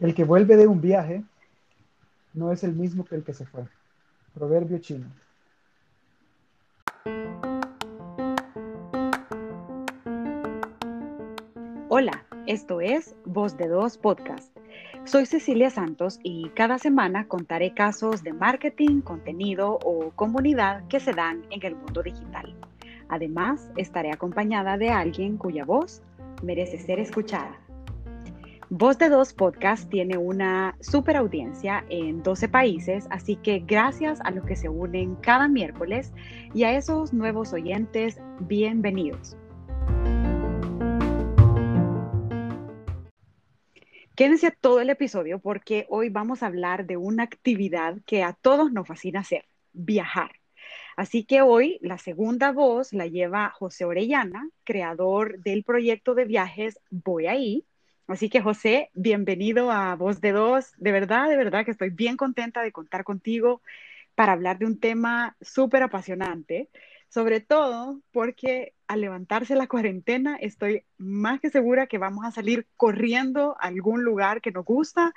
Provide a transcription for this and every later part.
El que vuelve de un viaje no es el mismo que el que se fue. Proverbio chino. Hola, esto es Voz de Dos Podcast. Soy Cecilia Santos y cada semana contaré casos de marketing, contenido o comunidad que se dan en el mundo digital. Además, estaré acompañada de alguien cuya voz merece ser escuchada. Voz de Dos Podcast tiene una super audiencia en 12 países, así que gracias a los que se unen cada miércoles y a esos nuevos oyentes, bienvenidos. Quédense todo el episodio porque hoy vamos a hablar de una actividad que a todos nos fascina hacer, viajar. Así que hoy la segunda voz la lleva José Orellana, creador del proyecto de viajes Voy ahí. Así que José, bienvenido a Voz de Dos. De verdad, de verdad que estoy bien contenta de contar contigo para hablar de un tema súper apasionante, sobre todo porque al levantarse la cuarentena estoy más que segura que vamos a salir corriendo a algún lugar que nos gusta,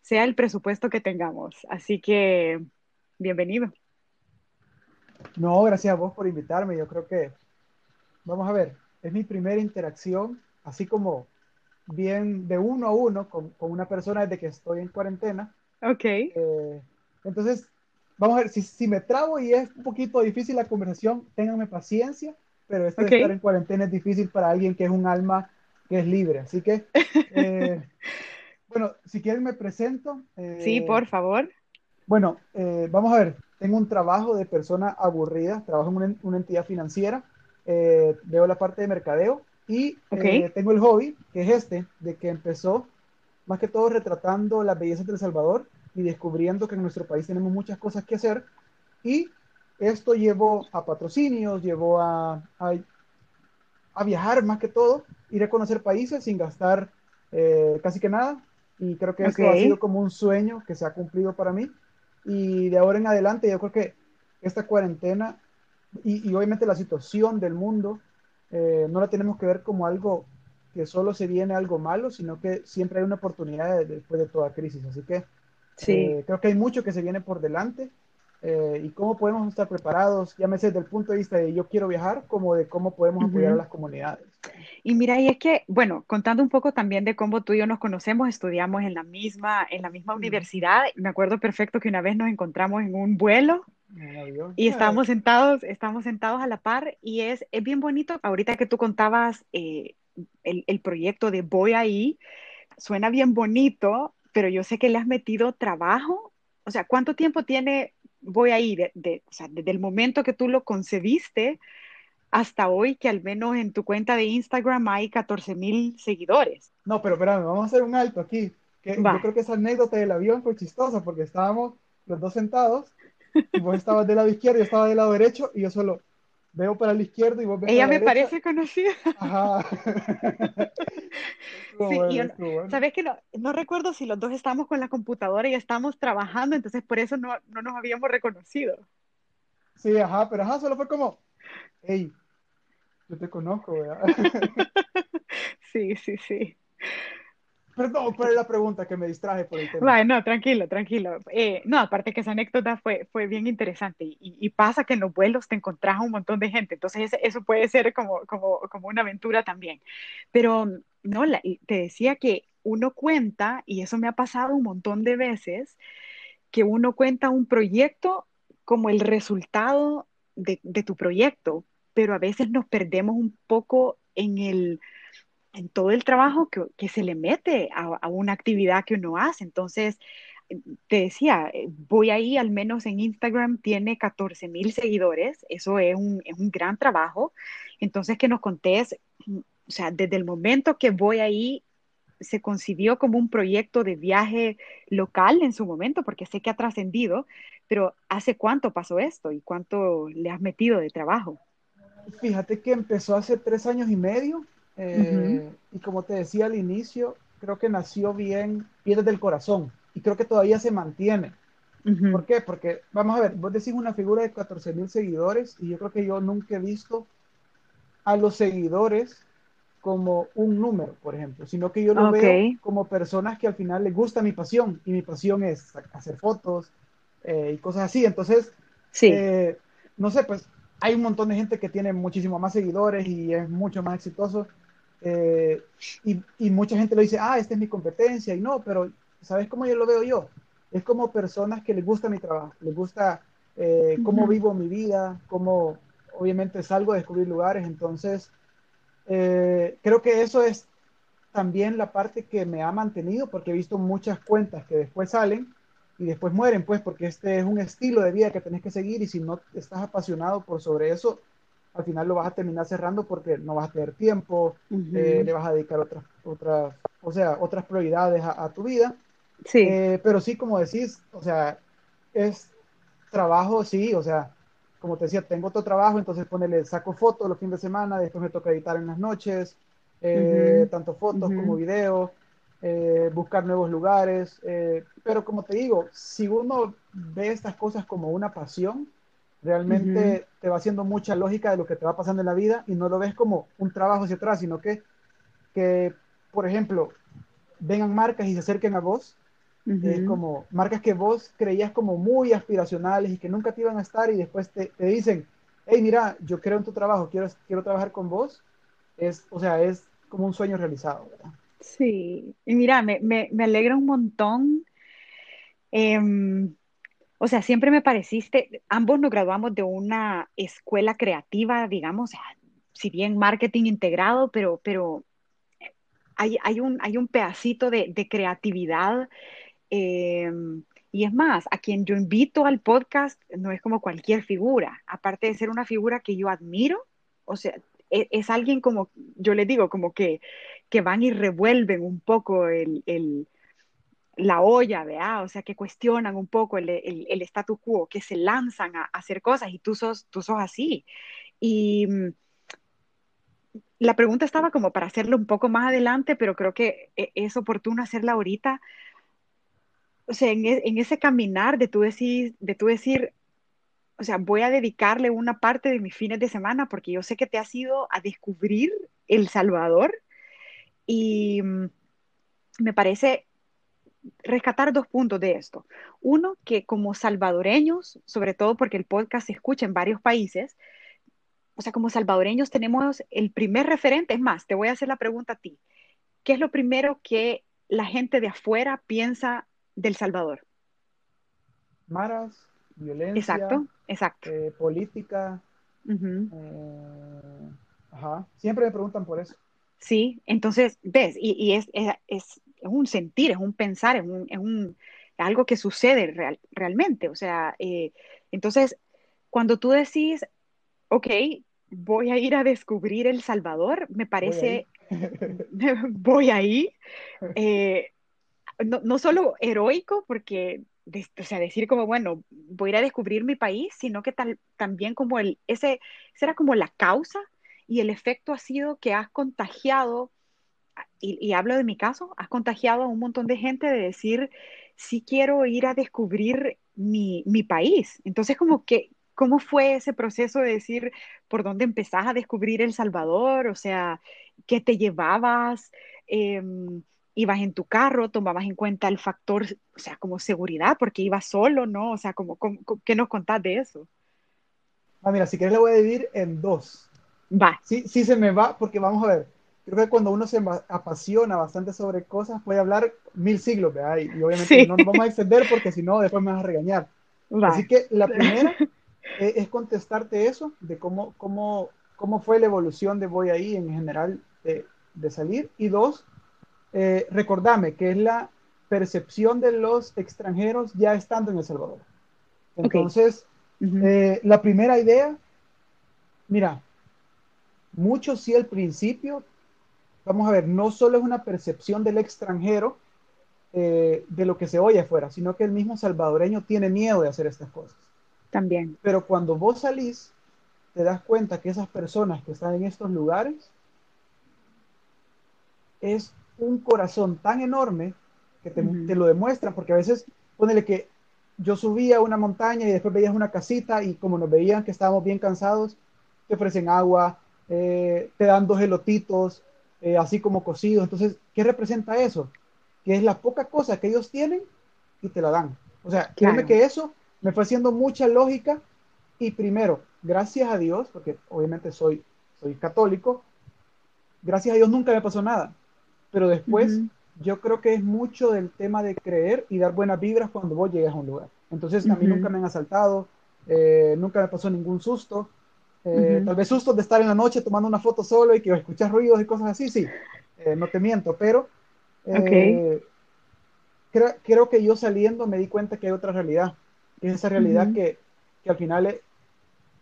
sea el presupuesto que tengamos. Así que, bienvenido. No, gracias a vos por invitarme. Yo creo que, vamos a ver, es mi primera interacción, así como bien de uno a uno con, con una persona desde que estoy en cuarentena. Ok. Eh, entonces, vamos a ver, si, si, me trabo y es un poquito difícil la conversación, ténganme paciencia, pero okay. estar en cuarentena es difícil para alguien que es un alma que es libre. Así que, eh, bueno, si quieren me presento. Eh, sí, por favor. Bueno, vamos a ver, tengo un trabajo de persona aburrida, trabajo en una, una entidad financiera, veo la parte de mercadeo y okay. eh, tengo el hobby, que es este, de que empezó más que todo retratando las bellezas de El Salvador y descubriendo que en nuestro país tenemos muchas cosas que hacer. Y esto llevó a patrocinios, llevó a, a, a viajar más que todo, ir a conocer países sin gastar eh, casi que nada. Y creo que esto Okay. ha sido como un sueño que se ha cumplido para mí. Y de ahora en adelante yo creo que esta cuarentena y, y obviamente la situación del mundo eh, no la tenemos que ver como algo que solo se viene algo malo, sino que siempre hay una oportunidad de- después de toda crisis. Así que Sí. eh, creo que hay mucho que se viene por delante eh, y cómo podemos estar preparados, llámese desde el punto de vista de yo quiero viajar, como de cómo podemos apoyar a las comunidades. Y mira, y es que, bueno, contando un poco también de cómo tú y yo nos conocemos, estudiamos en la misma, en la misma universidad. Me acuerdo perfecto que una vez nos encontramos en un vuelo. Y estábamos sentados, estábamos sentados a la par y es, es bien bonito. Ahorita que tú contabas eh, el, el proyecto de Voy ahí, suena bien bonito, pero yo sé que le has metido trabajo. O sea, ¿cuánto tiempo tiene Voy ahí? De, de- o sea, desde el momento que tú lo concebiste hasta hoy, que al menos en tu cuenta de Instagram hay 14 mil seguidores. No, pero espérame, vamos a hacer un alto aquí. Que yo creo que esa anécdota del avión fue chistosa porque estábamos los dos sentados vos estabas del lado izquierdo y yo estaba del lado derecho y yo solo veo para el izquierdo y vos ves Ella para me derecha. parece conocida. Ajá. Sí, bueno, y yo- estuvo bueno. Sabes que no, no recuerdo si los dos estábamos con la computadora y estábamos trabajando, entonces por eso no, no nos habíamos reconocido. Sí, ajá, pero ajá, solo fue como, hey, yo te conozco, ¿verdad? Sí, sí, sí. Perdón, ¿cuál es la pregunta que me distraje por el tema? No, tranquilo, tranquilo. Eh, no, aparte que esa anécdota fue, fue bien interesante y, pasa que en los vuelos te encontrás un montón de gente, entonces eso puede ser como, como, como una aventura también. Pero no, te decía que uno cuenta, y eso me ha pasado un montón de veces, que uno cuenta un proyecto como el resultado de tu proyecto, pero a veces nos perdemos un poco en el en todo el trabajo que, que se le mete a, a, una actividad que uno hace. Entonces, te decía, eh, voy ahí, al menos en Instagram tiene 14 mil seguidores, eso es un, es un, gran trabajo. Entonces, que nos contés, o sea, desde el momento que voy ahí, se concibió como un proyecto de viaje local en su momento, porque sé que ha trascendido, pero ¿hace cuánto pasó esto y cuánto le has metido de trabajo? Fíjate que empezó hace tres años y medio, eh, uh -huh. Y como te decía al inicio, creo que nació bien, bien desde el corazón. Y creo que todavía se mantiene. Uh -huh. ¿Por qué? Porque, vamos a ver, vos decís una figura de 14 mil seguidores y yo creo que yo nunca he visto a los seguidores como un número, por ejemplo, sino que yo lo veo como personas que al final les gusta mi pasión y mi pasión es hacer fotos eh, y cosas así. Entonces, sí. Eh, no sé, pues hay un montón de gente que tiene muchísimo más seguidores y es mucho más exitoso. Eh, y, y, mucha gente lo dice, ah, esta es mi competencia. Y no, pero ¿sabes cómo yo lo veo yo? Es como personas que les gusta mi trabajo, les gusta cómo vivo mi vida, cómo obviamente salgo a descubrir lugares. Entonces, eh, creo que eso es también la parte que me ha mantenido, porque he visto muchas cuentas que después salen y después mueren, pues, porque este es un estilo de vida que tenés que seguir y si no estás apasionado por sobre eso, al final lo vas a terminar cerrando porque no vas a tener tiempo, eh, le vas a dedicar otras, otras, o sea, otras prioridades a, tu vida. Sí. Eh, pero sí, como decís, o sea, es trabajo, sí, o sea, como te decía, tengo otro trabajo, entonces ponele, saco fotos los fines de semana, después me toca editar en las noches, eh, tanto fotos como videos, eh, buscar nuevos lugares, pero como te digo, si uno ve estas cosas como una pasión, realmente te va haciendo mucha lógica de lo que te va pasando en la vida y no lo ves como un trabajo hacia atrás, sino que, que por ejemplo, vengan marcas y se acerquen a vos como marcas que vos creías como muy aspiracionales y que nunca te iban a estar y después te, te, dicen, hey, mira, yo creo en tu trabajo, quiero, quiero trabajar con vos. Es, o sea, es como un sueño realizado, ¿verdad? Sí, y mira, me, me, me alegra un montón. Em, o sea, siempre me pareciste, ambos nos graduamos de una escuela creativa, digamos, si bien marketing integrado, pero, pero hay, hay, un, hay un pedacito de, creatividad Em, y es más, a quien yo invito al podcast no es como cualquier figura, aparte de ser una figura que yo admiro, o sea, e, es, alguien como, yo le digo, como que, que van y revuelven un poco el, el la olla, ¿verdad? O sea, que cuestionan un poco el, el, status quo, que se lanzan a, hacer cosas y tú sos, tú sos así. Y mm, la pregunta estaba como para hacerlo un poco más adelante, pero creo que e, es oportuno hacerla ahorita o sea, e, en, ese caminar de tú, decir, de tú decir, o sea, voy a dedicarle una parte de mis fines de semana porque yo sé que te has ido a descubrir El Salvador y mm, me parece rescatar dos puntos de esto. Uno, que como salvadoreños, sobre todo porque el podcast se escucha en varios países, o sea, como salvadoreños tenemos el primer referente, es más, te voy a hacer la pregunta a ti. ¿Qué es lo primero que la gente de afuera piensa del Salvador. Maras, violencia. Exacto, exacto. Eh, política. Eh, ajá. Siempre me preguntan por eso. Sí, entonces, ves, y, es, es, un sentir, es un pensar, es, un, es un, algo que sucede real, realmente. O sea, eh, entonces, cuando tú decís, ok, voy a ir a descubrir El Salvador, me parece, voy ahí, no, no solo heroico, porque, o sea, decir como, bueno, voy a ir a descubrir mi país, sino que tal, también como el, ese, esa era como la causa y el efecto ha sido que has contagiado, y, y, hablo de mi caso, has contagiado a un montón de gente de decir, sí quiero ir a descubrir mi, mi país. Entonces, como que, ¿cómo fue ese proceso de decir por dónde empezás a descubrir El Salvador? O sea, ¿qué te llevabas? Eh, ibas en tu carro, tomabas en cuenta el factor, o sea, como seguridad, porque ibas solo, ¿no? O sea, como, ¿qué nos contás de eso? Ah, mira, si quieres le voy a dividir en dos. Va. Sí, sí se me va, porque vamos a ver, creo que cuando uno se apasiona bastante sobre cosas, puede hablar mil siglos, ¿verdad? Y, obviamente no nos vamos a extender porque si no, después me vas a regañar. Así que la primera es, es contestarte eso, de cómo, cómo, cómo fue la evolución de Voy ahí en general de, de salir. Y dos, eh, recordame que es la percepción de los extranjeros ya estando en El Salvador. Entonces, eh, la primera idea, mira, mucho sí al principio, vamos a ver, no solo es una percepción del extranjero eh, de lo que se oye afuera, sino que el mismo salvadoreño tiene miedo de hacer estas cosas. También. Pero cuando vos salís, te das cuenta que esas personas que están en estos lugares es un corazón tan enorme que te, lo demuestran, porque a veces, ponele que yo subía una montaña y después veías una casita y como nos veían que estábamos bien cansados, te ofrecen agua, eh, te dan dos elotitos, eh, así como cocidos. Entonces, ¿qué representa eso? Que es la poca cosa que ellos tienen y te la dan. O sea, créeme que eso me fue haciendo mucha lógica y primero, gracias a Dios, porque obviamente soy, soy católico, gracias a Dios nunca me pasó nada. Pero después, yo creo que es mucho del tema de creer y dar buenas vibras cuando vos llegas a un lugar. Entonces, a mí nunca me han asaltado, eh, nunca me pasó ningún susto. Eh, tal vez susto de estar en la noche tomando una foto solo y que escuchas ruidos y cosas así, sí, eh, no te miento, pero creo, creo, que yo saliendo me di cuenta que hay otra realidad, es esa realidad que, que, al final es,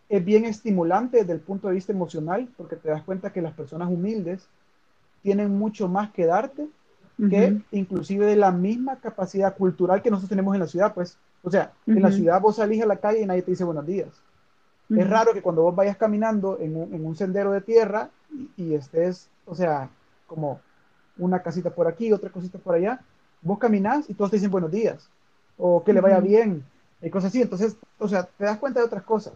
es, bien estimulante desde el punto de vista emocional, porque te das cuenta que las personas humildes tienen mucho más que darte que inclusive de la misma capacidad cultural que nosotros tenemos en la ciudad, pues, o sea, en la ciudad vos salís a la calle y nadie te dice buenos días. Es raro que cuando vos vayas caminando en un, en un sendero de tierra y, estés, o sea, como una casita por aquí, otra cosita por allá, vos caminás y todos te dicen buenos días, o que le vaya bien, y cosas así. Entonces, o sea, te das cuenta de otras cosas.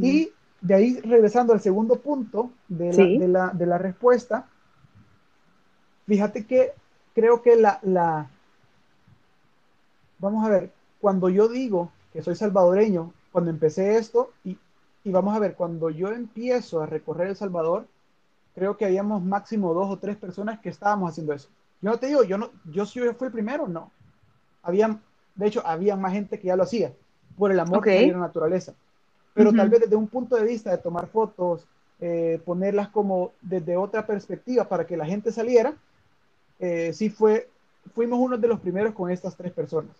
Y de ahí, regresando al segundo punto de la, de la, de la respuesta, fíjate que creo que la, la, vamos a ver, cuando yo digo que soy salvadoreño, cuando empecé esto, y, y vamos a ver, cuando yo empiezo a recorrer El Salvador, creo que habíamos máximo dos o tres personas que estábamos haciendo eso. Yo no te digo, yo no, yo sí fui el primero, no. Había, de hecho, había más gente que ya lo hacía, por el amor que la naturaleza. Pero tal vez desde un punto de vista de tomar fotos, eh, ponerlas como desde otra perspectiva para que la gente saliera, eh, sí fue, fuimos uno de los primeros con estas tres personas.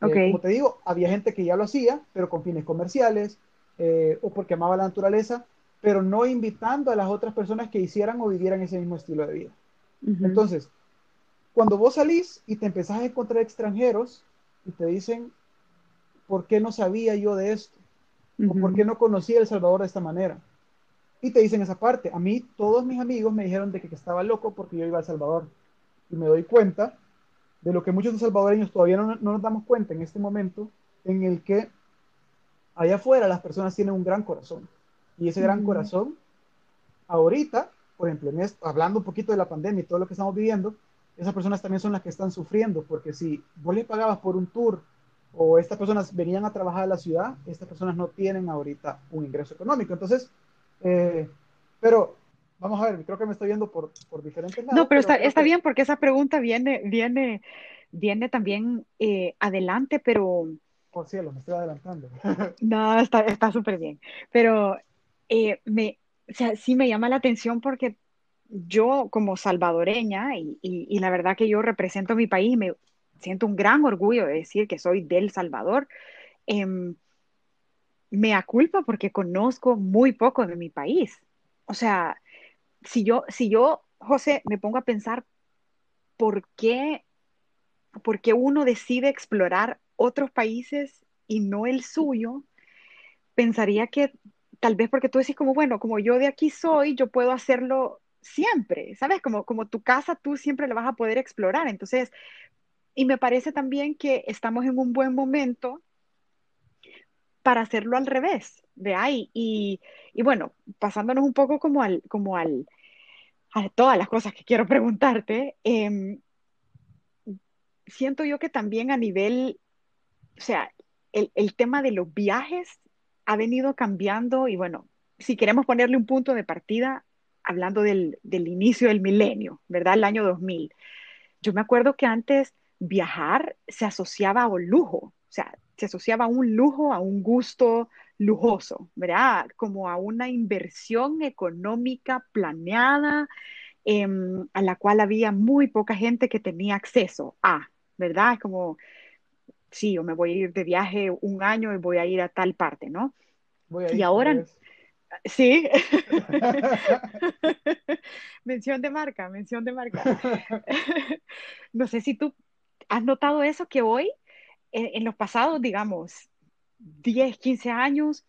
Eh, como te digo, había gente que ya lo hacía, pero con fines comerciales eh, o porque amaba la naturaleza, pero no invitando a las otras personas que hicieran o vivieran ese mismo estilo de vida. Entonces, cuando vos salís y te empezás a encontrar extranjeros y te dicen, ¿por qué no sabía yo de esto? ¿O por qué no conocía El Salvador de esta manera? Y te dicen esa parte. A mí, todos mis amigos me dijeron de que, que estaba loco porque yo iba a El Salvador y me doy cuenta de lo que muchos salvadoreños todavía no, nos damos cuenta en este momento, en el que allá afuera las personas tienen un gran corazón. Y ese gran corazón, ahorita, por ejemplo, hablando un poquito de la pandemia y todo lo que estamos viviendo, esas personas también son las que están sufriendo, porque si vos les pagabas por un tour o estas personas venían a trabajar a la ciudad, estas personas no tienen ahorita un ingreso económico. Entonces, eh, pero Vamos a ver, creo que me estoy yendo por, por diferentes lados. No, pero, está, está bien porque esa pregunta viene, viene, viene también eh, adelante, pero... Por cielo, me estoy adelantando. no, está súper bien. Pero eh, me, o sea, sí me llama la atención porque yo como salvadoreña, y, y, la verdad que yo represento mi país, me siento un gran orgullo de decir que soy del Salvador, em, me aculpa porque conozco muy poco de mi país. O sea, si yo, si yo, José, me pongo a pensar por qué, por qué uno decide explorar otros países y no el suyo, pensaría que tal vez porque tú decís como, bueno, como yo de aquí soy, yo puedo hacerlo siempre, ¿sabes? Como, como tu casa, tú siempre la vas a poder explorar. Entonces, y me parece también que estamos en un buen momento para hacerlo al revés, de ahí. Y, y bueno, pasándonos un poco como al, como al, a todas las cosas que quiero preguntarte, em, siento yo que también a nivel, o sea, el, el, tema de los viajes ha venido cambiando y bueno, si queremos ponerle un punto de partida, hablando del, del inicio del milenio, ¿verdad? El año 2000. Yo me acuerdo que antes viajar se asociaba a un lujo, o sea, se asociaba a un lujo, a un gusto lujoso, ¿verdad? Como a una inversión económica planeada em, a la cual había muy poca gente que tenía acceso a, ¿verdad? Como, sí, yo me voy a ir de viaje un año y voy a ir a tal parte, ¿no? y ahora, sí, mención de marca, mención de marca. no sé si tú has notado eso que hoy, en los pasados, digamos, 10, 15 años,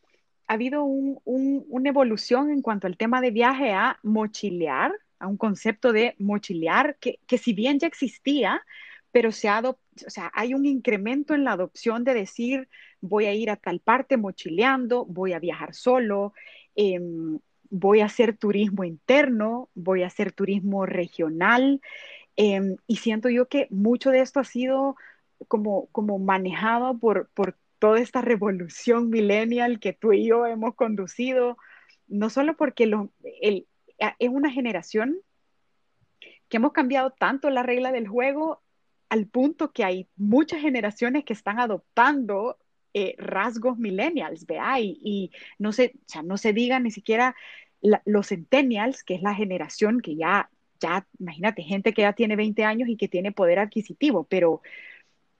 ha habido una evolución en cuanto al tema de viaje a mochilear, a un concepto de mochilear, que, si bien ya existía, pero se ha o sea, hay un incremento en la adopción de decir, voy a ir a tal parte mochileando, voy a viajar solo, em, voy a hacer turismo interno, voy a hacer turismo regional, em, y siento yo que mucho de esto ha sido como, como manejado por, por toda esta revolución millennial que tú y yo hemos conducido, no solo porque lo, el, es una generación que hemos cambiado tanto la regla del juego al punto que hay muchas generaciones que están adoptando eh, rasgos millennials, vea, y, no se, o sea, no se diga ni siquiera los centennials, que es la generación que ya, ya, imagínate, gente que ya tiene 20 años y que tiene poder adquisitivo, pero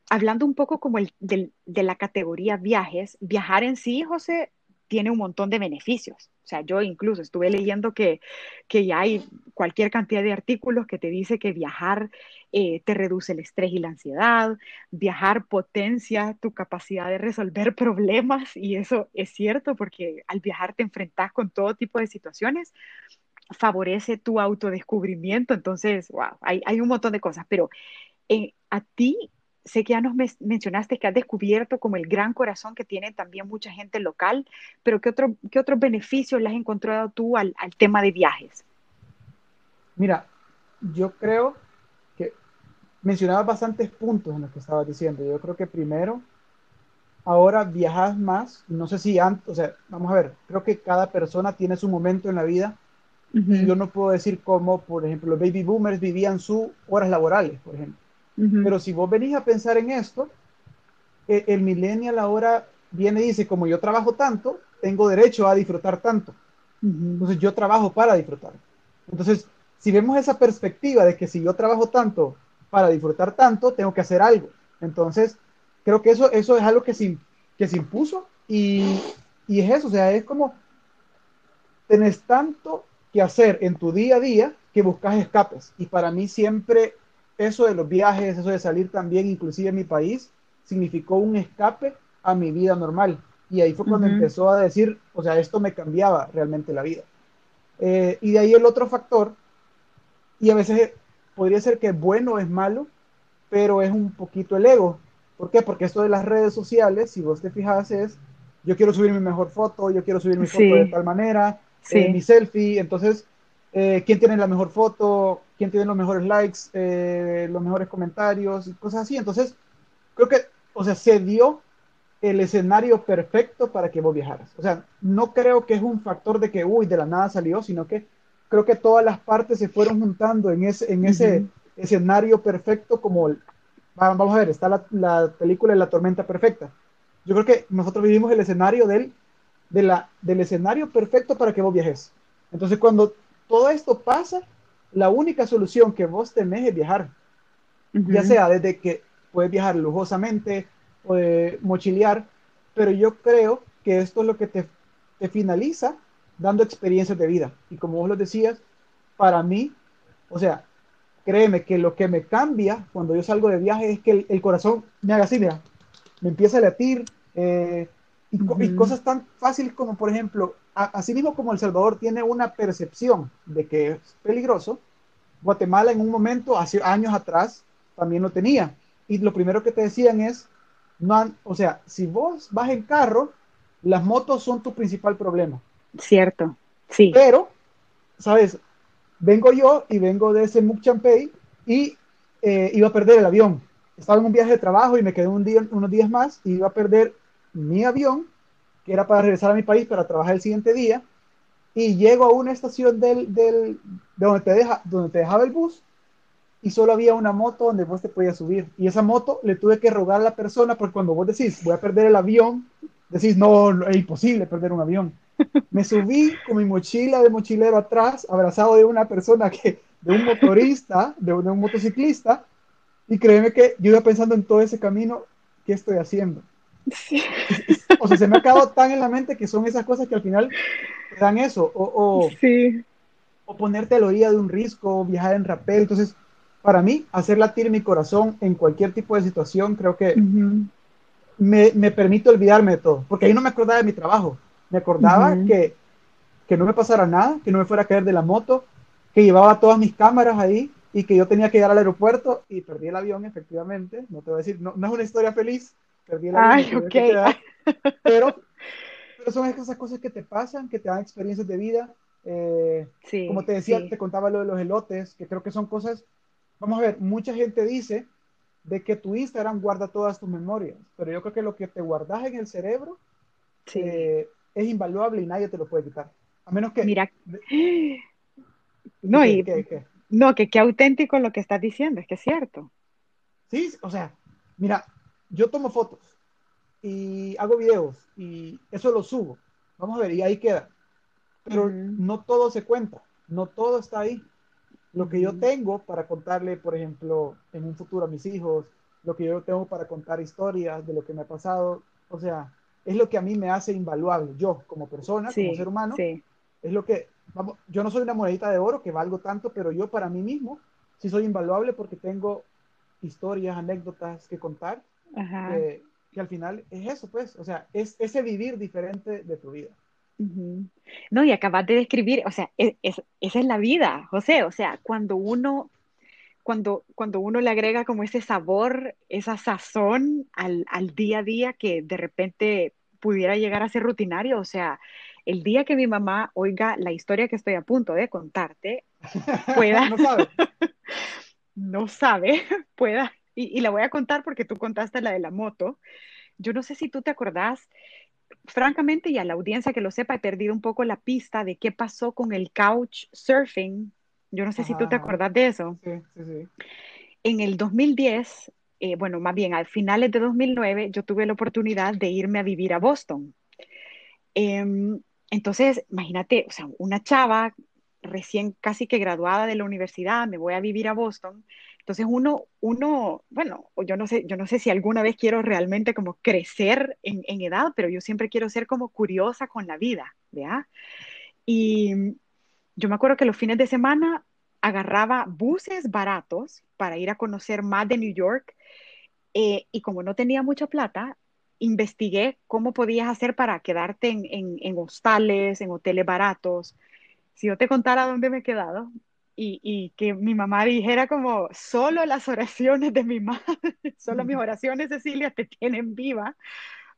hablando un poco como el, de la categoría viajes, viajar en sí, José, tiene un montón de beneficios. O sea, yo incluso estuve leyendo que, que ya hay cualquier cantidad de artículos que te dice que viajar eh, te reduce el estrés y la ansiedad, viajar potencia tu capacidad de resolver problemas y eso es cierto porque al viajar te enfrentas con todo tipo de situaciones, favorece tu autodescubrimiento, entonces, wow, hay, hay un montón de cosas, pero eh, a ti sé que ya nos mencionaste que has descubierto como el gran corazón que tiene también mucha gente local, pero ¿qué, otro, qué otros beneficios le has encontrado tú al, al tema de viajes? Mira, yo creo que mencionabas bastantes puntos en los que estabas diciendo. Yo creo que primero, ahora viajas más, no sé si antes, o sea, vamos a ver, creo que cada persona tiene su momento en la vida. y yo no puedo decir cómo, por ejemplo, los baby boomers vivían sus horas laborales, por ejemplo pero si vos venís a pensar en esto, el, el, millennial ahora viene y dice, como yo trabajo tanto, tengo derecho a disfrutar tanto. Entonces yo trabajo para disfrutar. Entonces, si vemos esa perspectiva de que si yo trabajo tanto para disfrutar tanto, tengo que hacer algo. Entonces, creo que eso, eso es algo que se, que se impuso y, y es eso, o sea, es como tenés tanto que hacer en tu día a día que buscas escapes. Y para mí siempre eso de los viajes, eso de salir también, inclusive en mi país, significó un escape a mi vida normal. Y ahí fue cuando empezó a decir, o sea, esto me cambiaba realmente la vida. Eh, y de ahí el otro factor, y a veces podría ser que bueno es malo, pero es un poquito el ego. ¿Por qué? Porque esto de las redes sociales, si vos te fijas, es yo quiero subir mi mejor foto, yo quiero subir mi foto de tal manera, eh, mi selfie, entonces eh, quién tiene la mejor foto, quién tiene los mejores likes, eh, los mejores comentarios y cosas así. Entonces, creo que, o sea, se dio el escenario perfecto para que vos viajaras. O sea, no creo que es un factor de que, uy, de la nada salió, sino que creo que todas las partes se fueron juntando en ese, en ese escenario perfecto como, vamos a ver, está la, la, película de la tormenta perfecta. Yo creo que nosotros vivimos el escenario del, de la, del escenario perfecto para que vos viajes. Entonces, cuando todo esto pasa, la única solución que vos tenés es viajar. Ya sea desde que puedes viajar lujosamente o de mochilear, pero yo creo que esto es lo que te, te finaliza dando experiencias de vida. Y como vos lo decías, para mí, o sea, créeme que lo que me cambia cuando yo salgo de viaje es que el, corazón me haga así, mira, me empieza a latir, eh, y, cosas tan fáciles como, por ejemplo, así mismo como El Salvador tiene una percepción de que es peligroso, Guatemala en un momento, hace años atrás, también lo tenía. Y lo primero que te decían es, no o sea, si vos vas en carro, las motos son tu principal problema. Cierto, sí. Pero, ¿sabes? Vengo yo y vengo de ese Muk Champey y eh, iba a perder el avión. Estaba en un viaje de trabajo y me quedé un día, unos días más y iba a perder mi avión, que era para regresar a mi país para trabajar el siguiente día, y llego a una estación del, del, de donde, te deja, donde te dejaba el bus y solo había una moto donde vos te podías subir. Y esa moto le tuve que rogar a la persona, porque cuando vos decís, voy a perder el avión, decís, no, es imposible perder un avión. Me subí con mi mochila de mochilero atrás, abrazado de una persona que, de un motorista, de, de un motociclista, y créeme que yo iba pensando en todo ese camino, ¿qué estoy haciendo? O sea, se me ha quedado tan en la mente que son esas cosas que al final te dan eso. O, o, ponerte a la orilla de un risco, viajar en rapel. Entonces, para mí, hacer latir mi corazón en cualquier tipo de situación, creo que me, me, permite olvidarme de todo. Porque ahí no me acordaba de mi trabajo. Me acordaba que, que no me pasara nada, que no me fuera a caer de la moto, que llevaba todas mis cámaras ahí y que yo tenía que llegar al aeropuerto y perdí el avión, efectivamente. No te voy a decir, no, no es una historia feliz, Perdí Ay, ok. pero, pero son esas cosas que te pasan, que te dan experiencias de vida Eh, como Sí, te decía, sí, te contaba lo de los elotes, que creo que son cosas, vamos a ver, mucha gente dice de que tu Instagram guarda todas tus memorias, pero yo creo que lo que te guardas en el cerebro sí. eh, es invaluable y nadie te lo puede quitar. A menos que, Mira, no, que, y que, que- no, que qué auténtico lo que estás diciendo, es que es cierto. sí, o sea, mira, yo tomo fotos y hago videos y eso lo subo. Vamos a ver, y ahí queda. Pero Ujú, no todo se cuenta, no todo está ahí. Lo que yo ujú. tengo para contarle, por ejemplo, en un futuro a mis hijos, lo que yo tengo para contar historias de lo que me ha pasado, o sea, es lo que a mí me hace invaluable. Yo, como persona, como ser Sí, humano, sí, es lo que, vamos, yo no soy una monedita de oro que valgo tanto, pero yo para mí mismo sí soy invaluable porque tengo historias, anécdotas que contar, ajá. que, que al final es eso, pues, o sea, es ese vivir diferente de tu vida. No, y acabas de describir, o sea, es- es- esa es la vida, José, o sea, cuando uno, cuando, cuando uno le agrega como ese sabor, esa sazón al, al día a día que de repente pudiera llegar a ser rutinario, o sea, el día que mi mamá oiga la historia que estoy a punto de contarte, pueda, no sabe. no sabe, pueda, y, y la voy a contar porque tú contaste la de la moto. Yo no sé si tú te acordás, francamente, y a la audiencia que lo sepa, he perdido un poco la pista de qué pasó con el couch surfing. Yo no sé si tú Ajá, te ajá. acordás de eso. Sí, sí, sí. En el 2010, eh, bueno, más bien a finales de 2009, yo tuve la oportunidad de irme a vivir a Boston. Em, entonces, imagínate, o sea, una chava recién casi que graduada de la universidad, me voy a vivir a Boston. Entonces uno, uno, bueno, yo no sé, yo no sé si alguna vez quiero realmente como crecer en, edad, pero yo siempre quiero ser como curiosa con la vida, ¿ya? Y yo me acuerdo que los fines de semana agarraba buses baratos para ir a conocer más de New York eh, y como no tenía mucha plata, investigué cómo podías hacer para quedarte en, en, en hostales, en hoteles baratos. Si yo te contara dónde me he quedado y, y que mi mamá dijera como, solo las oraciones de mi madre, solo mis oraciones, Cecilia, te tienen viva,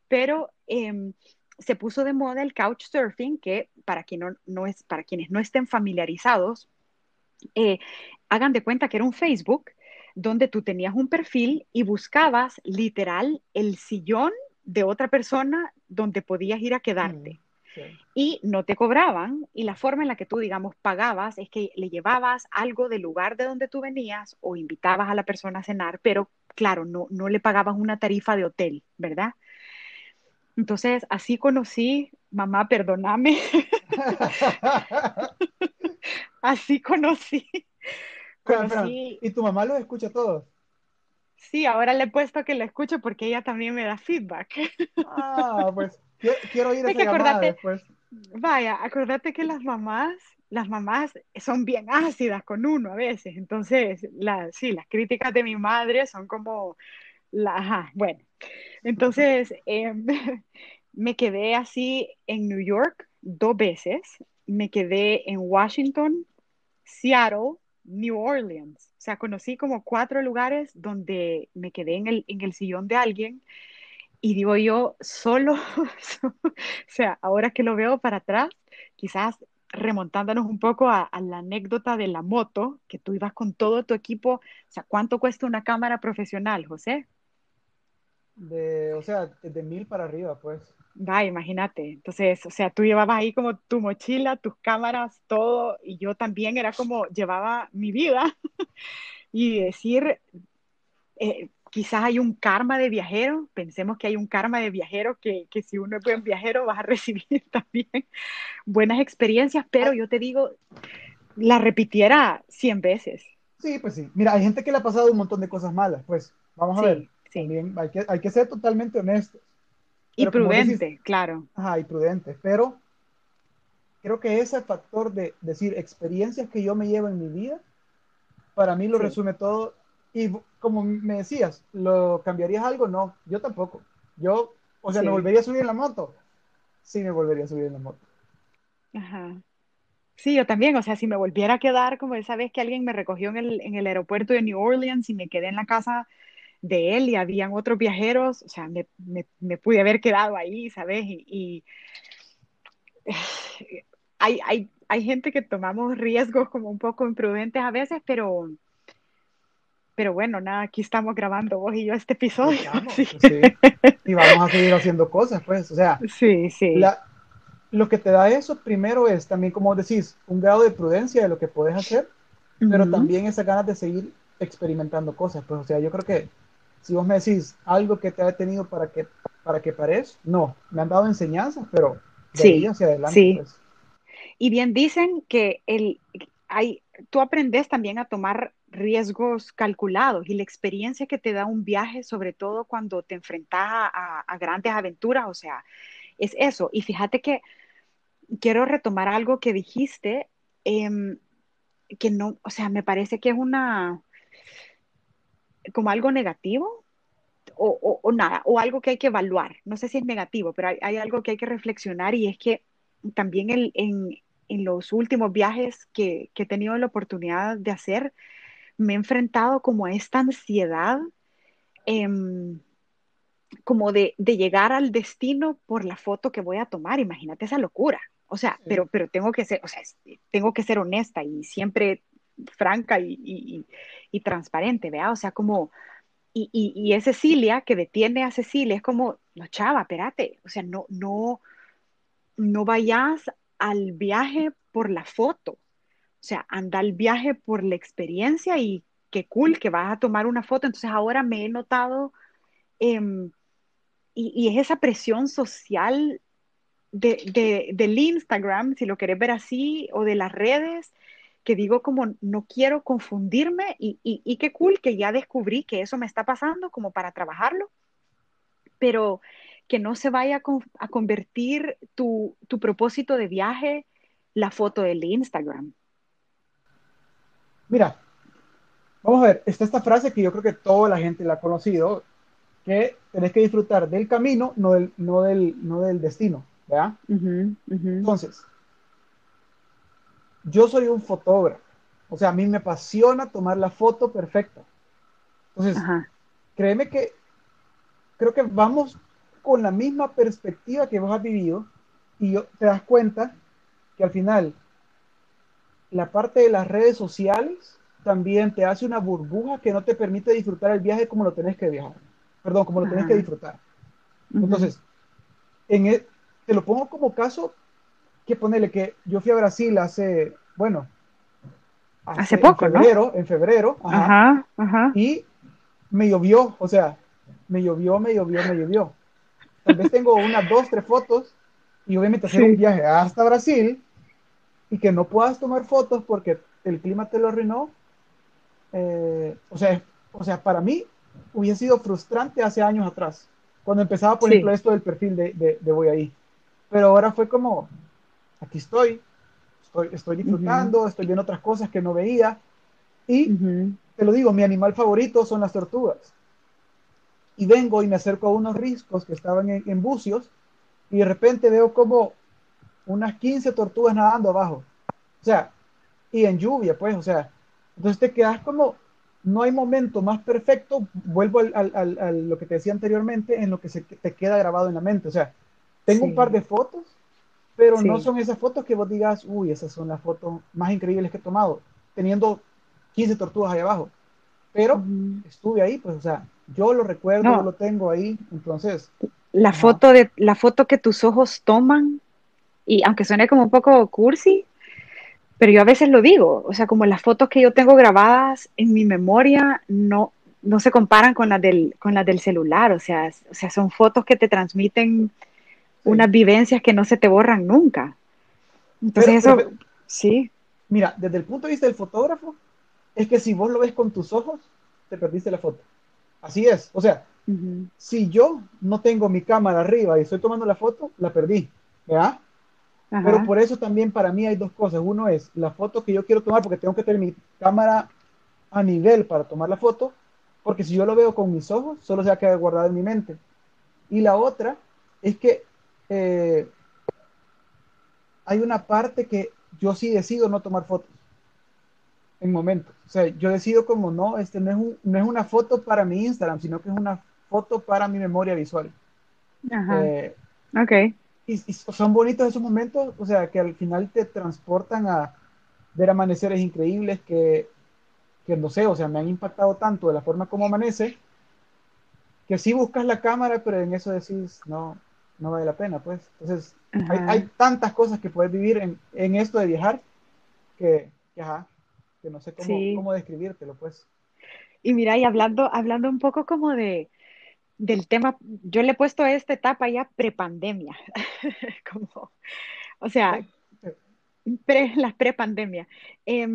pero eh, se puso de moda el couchsurfing, que para, quien no, no es, para quienes no estén familiarizados, eh, hagan de cuenta que era un Facebook donde tú tenías un perfil y buscabas literal el sillón de otra persona donde podías ir a Mm, quedarte sí. y no te cobraban y la forma en la que tú, digamos, pagabas es que le llevabas algo del lugar de donde tú venías o invitabas a la persona a cenar, pero claro, no, no le pagabas una tarifa de hotel, ¿verdad? Entonces, así conocí, mamá, perdóname, así conocí ¿Y tu mamá los escucha todos? Sí, ahora le he puesto que la escucho porque ella también me da feedback. Ah, pues quiero, quiero oír Es esa que llamada acordate, después. vaya, acordate que las mamás, las mamás son bien ácidas con uno a veces. Entonces, la, sí, las críticas de mi madre son como, la, ajá, bueno. Entonces, eh, me quedé así en New York dos veces. Me quedé en Washington, Seattle, New Orleans. O sea, conocí como cuatro lugares donde me quedé en el, en el sillón de alguien y digo yo, solo, o sea, ahora que lo veo para atrás, quizás remontándonos un poco a, a la anécdota de la moto, que tú ibas con todo tu equipo, o sea, ¿cuánto cuesta una cámara profesional, José? De, o sea, de mil para arriba, pues. Va, imagínate. Entonces, o sea, tú llevabas ahí como tu mochila, tus cámaras, todo, y yo también era como llevaba mi vida y decir, eh, quizás hay un karma de viajero, pensemos que hay un karma de viajero, que, que si uno es buen viajero vas a recibir también buenas experiencias, pero yo te digo, la repitiera 100 veces. sí, pues sí. Mira, hay gente que le ha pasado un montón de cosas malas, pues. Vamos a ver. Sí, sí. También hay que, hay que ser totalmente honestos. Y Pero vos decís, prudente, claro. ajá, y prudentes. Pero creo que ese factor de decir experiencias que yo me llevo en mi vida, para mí lo Sí, resume todo. Y como me decías, ¿lo cambiarías algo? No, yo tampoco. Yo, o sea, ¿me volvería a subir en la moto? Sí, me volvería a subir en la moto. Ajá. Sí, yo también, o sea, si me volviera a quedar como esa vez que alguien me recogió en el, en el aeropuerto de New Orleans y me quedé en la casa de él y habían otros viajeros, o sea, me, me, me pude haber quedado ahí, ¿sabes? Y, y hay, hay, hay gente que tomamos riesgos como un poco imprudentes a veces, pero, pero bueno, nada, aquí estamos grabando vos y yo este episodio. Estamos, así sí. Y vamos a seguir haciendo cosas, pues. O sea, sí, sí. la- lo que te da eso primero es también, como decís, un grado de prudencia de lo que puedes hacer, pero también esas ganas de seguir experimentando cosas. Pues, o sea, yo creo que si vos me decís algo que te ha detenido para que, para que pares, no, me han dado enseñanzas, pero de Sí, ahí hacia adelante, sí. pues. Y bien dicen que el, hay, tú aprendes también a tomar riesgos calculados y la experiencia que te da un viaje, sobre todo cuando te enfrentas a, grandes aventuras, o sea, es eso. Y fíjate que quiero retomar algo que dijiste, em, que no, o sea, me parece que es una, como algo negativo. O, o- nada, o algo que hay que evaluar. No sé si es negativo, pero hay, hay algo que hay que reflexionar y es que también el- en, en los últimos viajes que, que he tenido la oportunidad de hacer, me he enfrentado como a esta ansiedad, em, como de, de llegar al destino por la foto que voy a tomar. Imagínate esa locura. O sea, Sí. pero, pero tengo que ser, o sea, tengo que ser honesta y siempre franca y, y- y- transparente, ¿vea? O sea, como, y, y, es Cecilia que detiene a Cecilia, es como, no, chava, espérate, o sea, no, no, no vayas al viaje por la foto, sea, anda al viaje por la experiencia y qué cool que vas a tomar una foto. Entonces ahora me he notado, em, y, y es esa presión social de, de- del Instagram, si lo querés ver así, o de las redes, que digo como no quiero confundirme y, y, y qué cool que ya descubrí que eso me está pasando como para trabajarlo, pero que no se vaya a convertir tu, tu propósito de viaje la foto del Instagram. Mira, vamos a ver, está esta frase que yo creo que toda la gente la ha conocido, que tenés que disfrutar del camino, no del, no del, no del destino, ¿verdad? Entonces, yo soy un fotógrafo, o sea, a mí me apasiona tomar la foto perfecta. Entonces, Ajá, créeme que creo que vamos con la misma perspectiva que vos has vivido y yo, te das cuenta que al final la parte de las redes sociales también te hace una burbuja que no te permite disfrutar el viaje como lo tenés que viajar. Perdón, como lo tenés que disfrutar. Entonces, en e- te lo pongo como caso que ponerle que yo fui a Brasil hace, bueno, Hace poco, en ¿no? febrero, en febrero, ajá, Ajá, ajá. y me llovió, o sea, me llovió, me llovió, me llovió. Tal vez tengo unas dos, tres fotos y obviamente hacer Sí. un viaje hasta Brasil y que no puedas tomar fotos porque el clima te lo arruinó. eh, o sea, o sea, para mí hubiese sido frustrante hace años atrás, cuando empezaba, por Sí. ejemplo, esto del perfil de, de, de Voy Ahí. Pero ahora fue como, aquí estoy, estoy, estoy disfrutando, estoy viendo otras cosas que no veía y Ujú. te lo digo, mi animal favorito son las tortugas. Y vengo y me acerco a unos riscos que estaban en, en bucios y de repente veo como unas 15 tortugas nadando abajo. O sea, y en lluvia, pues, o sea, entonces te quedas como, no hay momento más perfecto, vuelvo al, al- al- a lo que te decía anteriormente, en lo que se te queda grabado en la mente. O sea, tengo Sí. un par de fotos, pero no son esas fotos que vos digas, uy, esas son las fotos más increíbles que he tomado, teniendo 15 tortugas ahí abajo. Pero estuve ahí, pues, o sea, yo lo recuerdo, No. yo lo tengo ahí, entonces, La foto de la foto que tus ojos toman, y aunque suene como un poco cursi, pero yo a veces lo digo, o sea, como las fotos que yo tengo grabadas en mi memoria no, no se comparan con las del, con las del celular, o sea, o sea, son fotos que te transmiten unas vivencias que no se te borran nunca. Entonces Pero- eso, pero- sí, mira, desde el punto de vista del fotógrafo, es que si vos lo ves con tus ojos, te perdiste la foto. Así es, o sea, si yo no tengo mi cámara arriba y estoy tomando la foto, la perdí, ¿verdad? Ajá, Pero por eso también para mí hay dos cosas. Uno es la foto que yo quiero tomar porque tengo que tener mi cámara a nivel para tomar la foto, porque si yo lo veo con mis ojos, solo se va a quedar guardado en mi mente. Y la otra es que eh, hay una parte que yo sí decido no tomar fotos en momentos. O sea, yo decido como no, este no es, un- no es una foto para mi Instagram, sino que es una foto para mi memoria visual. ajá, Eh, ok, y, son bonitos esos momentos, o sea, que al final te transportan a ver amaneceres increíbles que, que no sé, o sea, me han impactado tanto de la forma como amanece, que sí buscas la cámara, pero en eso decís, no, no vale la pena, pues. Entonces, hay, hay, tantas cosas que puedes vivir en, en esto de viajar que, que, ajá, que no sé cómo, cómo describírtelo, pues. Y mira, y hablando, hablando un poco como de, del tema, yo le he puesto a esta etapa ya prepandemia, como, o sea, pre, la prepandemia. Eh,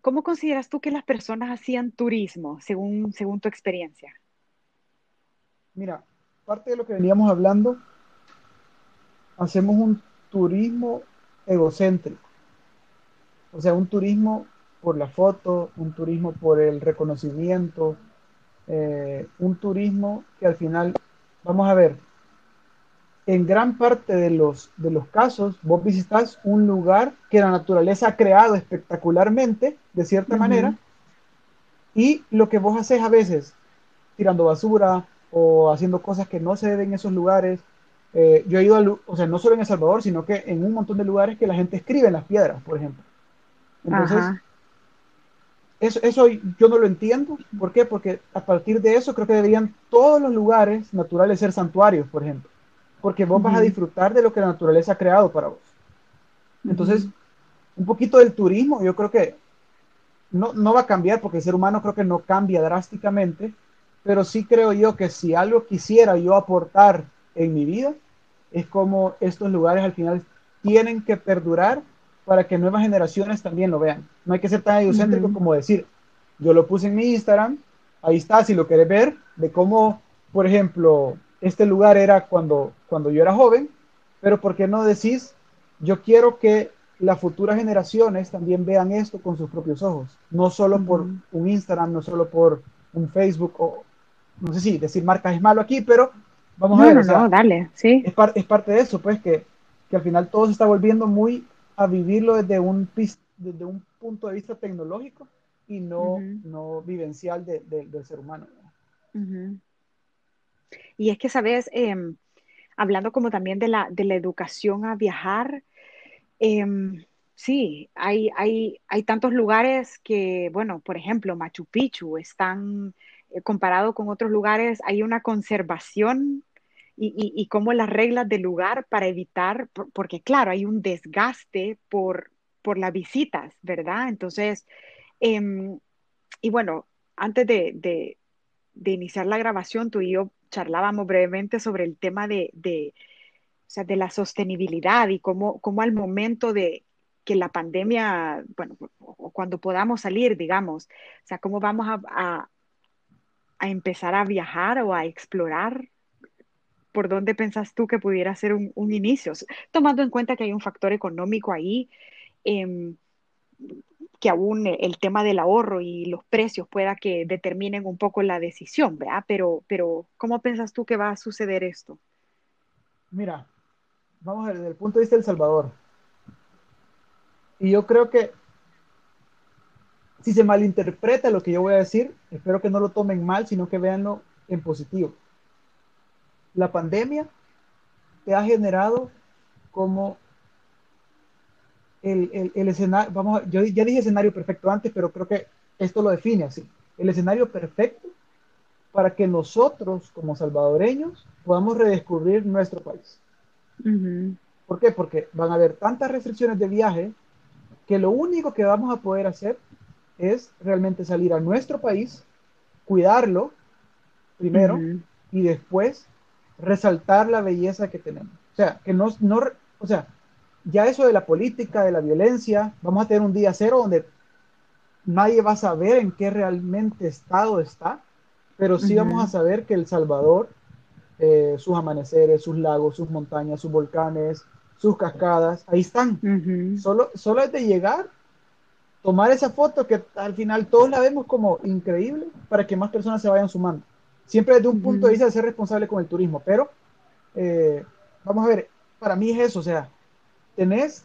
¿Cómo consideras tú que las personas hacían turismo, según, según tu experiencia? Mira, parte de lo que veníamos hablando, hacemos un turismo egocéntrico. O sea, un turismo por la foto, un turismo por el reconocimiento, eh, un turismo que al final, vamos a ver, en gran parte de los, de los casos, vos visitas un lugar que la naturaleza ha creado espectacularmente, de cierta manera, y lo que vos haces a veces, tirando basura o haciendo cosas que no se deben en esos lugares. Eh, yo he ido, a, o sea, no solo en El Salvador, sino que en un montón de lugares que la gente escribe en las piedras, por ejemplo. Entonces, eso, eso, yo no lo entiendo. ¿Por qué? Porque a partir de eso creo que deberían todos los lugares naturales ser santuarios, por ejemplo porque vos vas a disfrutar de lo que la naturaleza ha creado para vos. Entonces, un poquito del turismo, yo creo que no, no, va a cambiar porque el ser humano creo que no cambia drásticamente, pero sí creo yo que si algo quisiera yo aportar en mi vida, es como estos lugares al final tienen que perdurar para que nuevas generaciones también lo vean. No hay que ser tan egocéntrico como decir, yo lo puse en mi Instagram, ahí está, si lo quieres ver, de cómo, por ejemplo, este lugar era cuando, cuando yo era joven, pero ¿por qué no decís, yo quiero que las futuras generaciones también vean esto con sus propios ojos, no solo por un Instagram, no solo por un Facebook, o no sé si decir marcas es malo aquí, pero vamos a ver. No, dale, sí. Es, es, parte de eso, pues, que, que, al final todo se está volviendo muy a vivirlo desde un, desde un punto de vista tecnológico y no, no vivencial de, del ser humano. Y es que, sabes, em, hablando como también de la, de la educación a viajar, em, sí, hay, hay, hay tantos lugares que, bueno, por ejemplo, Machu Picchu están, eh, comparado con otros lugares, hay una conservación y, y, como las reglas del lugar para evitar, porque claro, hay un desgaste por, por las visitas, ¿verdad? Entonces, em, y bueno, antes de, de, de, iniciar la grabación, tú y yo charlábamos brevemente sobre el tema de, de, o sea, de la sostenibilidad y cómo, cómo, al momento de que la pandemia, bueno, o cuando podamos salir, digamos, o sea, cómo vamos a, a, a empezar a viajar o a explorar ¿por dónde pensás tú que pudiera ser un, un, inicio? Tomando en cuenta que hay un factor económico ahí, eh, que aún el tema del ahorro y los precios pueda que determinen un poco la decisión, ¿verdad? Pero, pero ¿cómo piensas tú que va a suceder esto? Mira, vamos desde el punto de vista del Salvador. Y yo creo que si se malinterpreta lo que yo voy a decir, espero que no lo tomen mal, sino que veanlo en positivo. La pandemia te ha generado como el, el, escenario, vamos, yo ya dije escenario perfecto antes, pero creo que esto lo define así. El escenario perfecto para que nosotros, como salvadoreños, podamos redescubrir nuestro país. ¿Por qué? Porque van a haber tantas restricciones de viaje que lo único que vamos a poder hacer es realmente salir a nuestro país, cuidarlo primero y después resaltar la belleza que tenemos. O sea, que no, no o sea, ya eso de la política, de la violencia, vamos a tener un día cero donde nadie va a saber en qué realmente estado está, pero sí vamos a saber que El Salvador, eh, sus amaneceres, sus lagos, sus montañas, sus volcanes, sus cascadas, ahí están. solo, solo es de llegar, tomar esa foto que al final todos la vemos como increíble para que más personas se vayan sumando. Siempre desde un punto de vista de ser responsable con el turismo, pero eh, vamos a ver, para mí es eso, o sea, tenés